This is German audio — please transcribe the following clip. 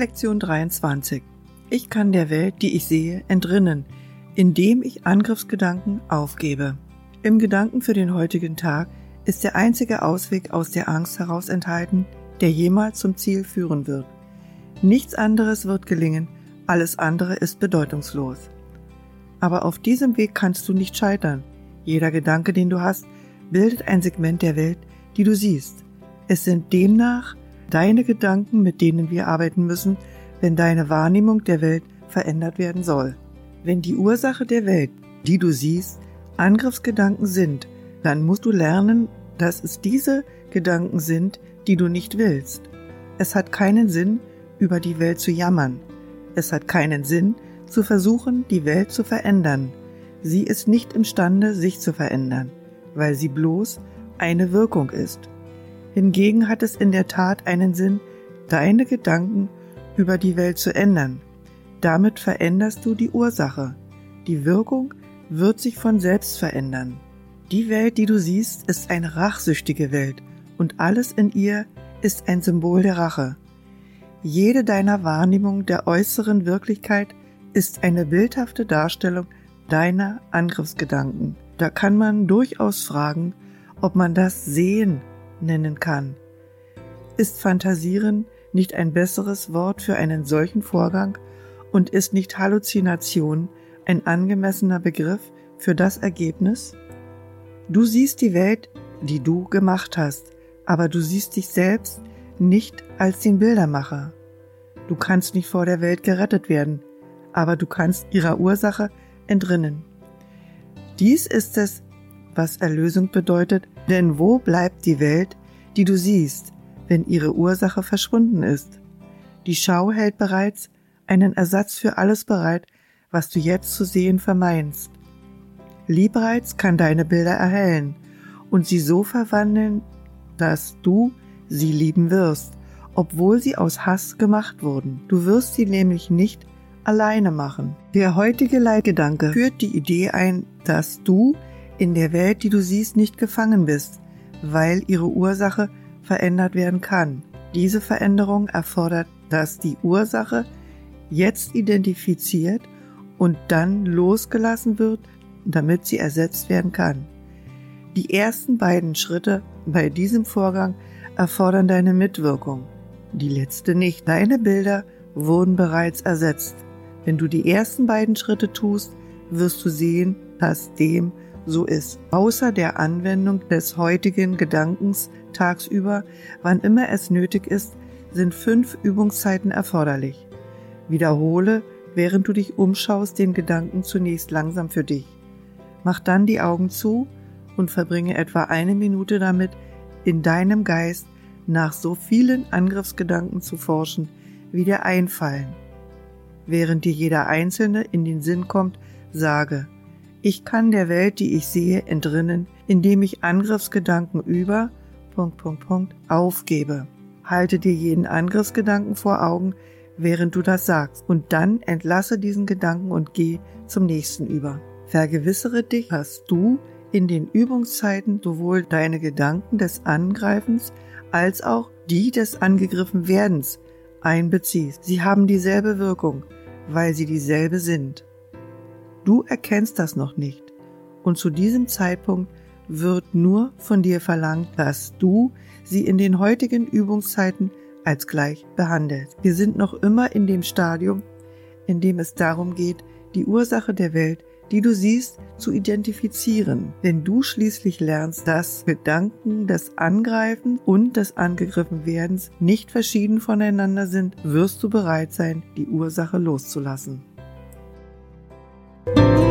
Lektion 23. Ich kann der Welt, die ich sehe, entrinnen, indem ich Angriffsgedanken aufgebe. Im Gedanken für den heutigen Tag ist der einzige Ausweg aus der Angst heraus enthalten, der jemals zum Ziel führen wird. Nichts anderes wird gelingen, alles andere ist bedeutungslos. Aber auf diesem Weg kannst du nicht scheitern. Jeder Gedanke, den du hast, bildet ein Segment der Welt, die du siehst. Es sind demnach deine Gedanken, mit denen wir arbeiten müssen, wenn deine Wahrnehmung der Welt verändert werden soll. Wenn die Ursache der Welt, die du siehst, Angriffsgedanken sind, dann musst du lernen, dass es diese Gedanken sind, die du nicht willst. Es hat keinen Sinn, über die Welt zu jammern. Es hat keinen Sinn, zu versuchen, die Welt zu verändern. Sie ist nicht imstande, sich zu verändern, weil sie bloß eine Wirkung ist. Hingegen hat es in der Tat einen Sinn, deine Gedanken über die Welt zu ändern. Damit veränderst du die Ursache. Die Wirkung wird sich von selbst verändern. Die Welt, die du siehst, ist eine rachsüchtige Welt und alles in ihr ist ein Symbol der Rache. Jede deiner Wahrnehmung der äußeren Wirklichkeit ist eine bildhafte Darstellung deiner Angriffsgedanken. Da kann man durchaus fragen, ob man das Sehen nennen kann. Ist Fantasieren nicht ein besseres Wort für einen solchen Vorgang und ist nicht Halluzination ein angemessener Begriff für das Ergebnis? Du siehst die Welt, die du gemacht hast, aber du siehst dich selbst nicht als den Bildermacher. Du kannst nicht vor der Welt gerettet werden, aber du kannst ihrer Ursache entrinnen. Dies ist es, was Erlösung bedeutet, denn wo bleibt die Welt, die du siehst, wenn ihre Ursache verschwunden ist? Die Schau hält bereits einen Ersatz für alles bereit, was du jetzt zu sehen vermeinst. Liebreiz kann deine Bilder erhellen und sie so verwandeln, dass du sie lieben wirst, obwohl sie aus Hass gemacht wurden. Du wirst sie nämlich nicht alleine machen. Der heutige Leitgedanke führt die Idee ein, dass du in der Welt, die du siehst, nicht gefangen bist, weil ihre Ursache verändert werden kann. Diese Veränderung erfordert, dass die Ursache jetzt identifiziert und dann losgelassen wird, damit sie ersetzt werden kann. Die ersten beiden Schritte bei diesem Vorgang erfordern deine Mitwirkung, die letzte nicht. Deine Bilder wurden bereits ersetzt. Wenn du die ersten beiden Schritte tust, wirst du sehen, dass dem so ist. Außer der Anwendung des heutigen Gedankens tagsüber, wann immer es nötig ist, sind fünf Übungszeiten erforderlich. Wiederhole, während du dich umschaust, den Gedanken zunächst langsam für dich. Mach dann die Augen zu und verbringe etwa eine Minute damit, in deinem Geist nach so vielen Angriffsgedanken zu forschen, wie dir einfallen. Während dir jeder einzelne in den Sinn kommt, sage, ich kann der Welt, die ich sehe, entrinnen, indem ich Angriffsgedanken über Punkt, Punkt, Punkt, aufgebe. Halte dir jeden Angriffsgedanken vor Augen, während du das sagst, und dann entlasse diesen Gedanken und geh zum nächsten über. Vergewissere dich, dass du in den Übungszeiten sowohl deine Gedanken des Angreifens als auch die des angegriffen Werdens einbeziehst. Sie haben dieselbe Wirkung, weil sie dieselbe sind. Du erkennst das noch nicht und zu diesem Zeitpunkt wird nur von dir verlangt, dass du sie in den heutigen Übungszeiten als gleich behandelst. Wir sind noch immer in dem Stadium, in dem es darum geht, die Ursache der Welt die du siehst, zu identifizieren. Wenn du schließlich lernst, dass Gedanken des Angreifen und des angegriffen Werdens nicht verschieden voneinander sind, wirst du bereit sein, die Ursache loszulassen. Thank you.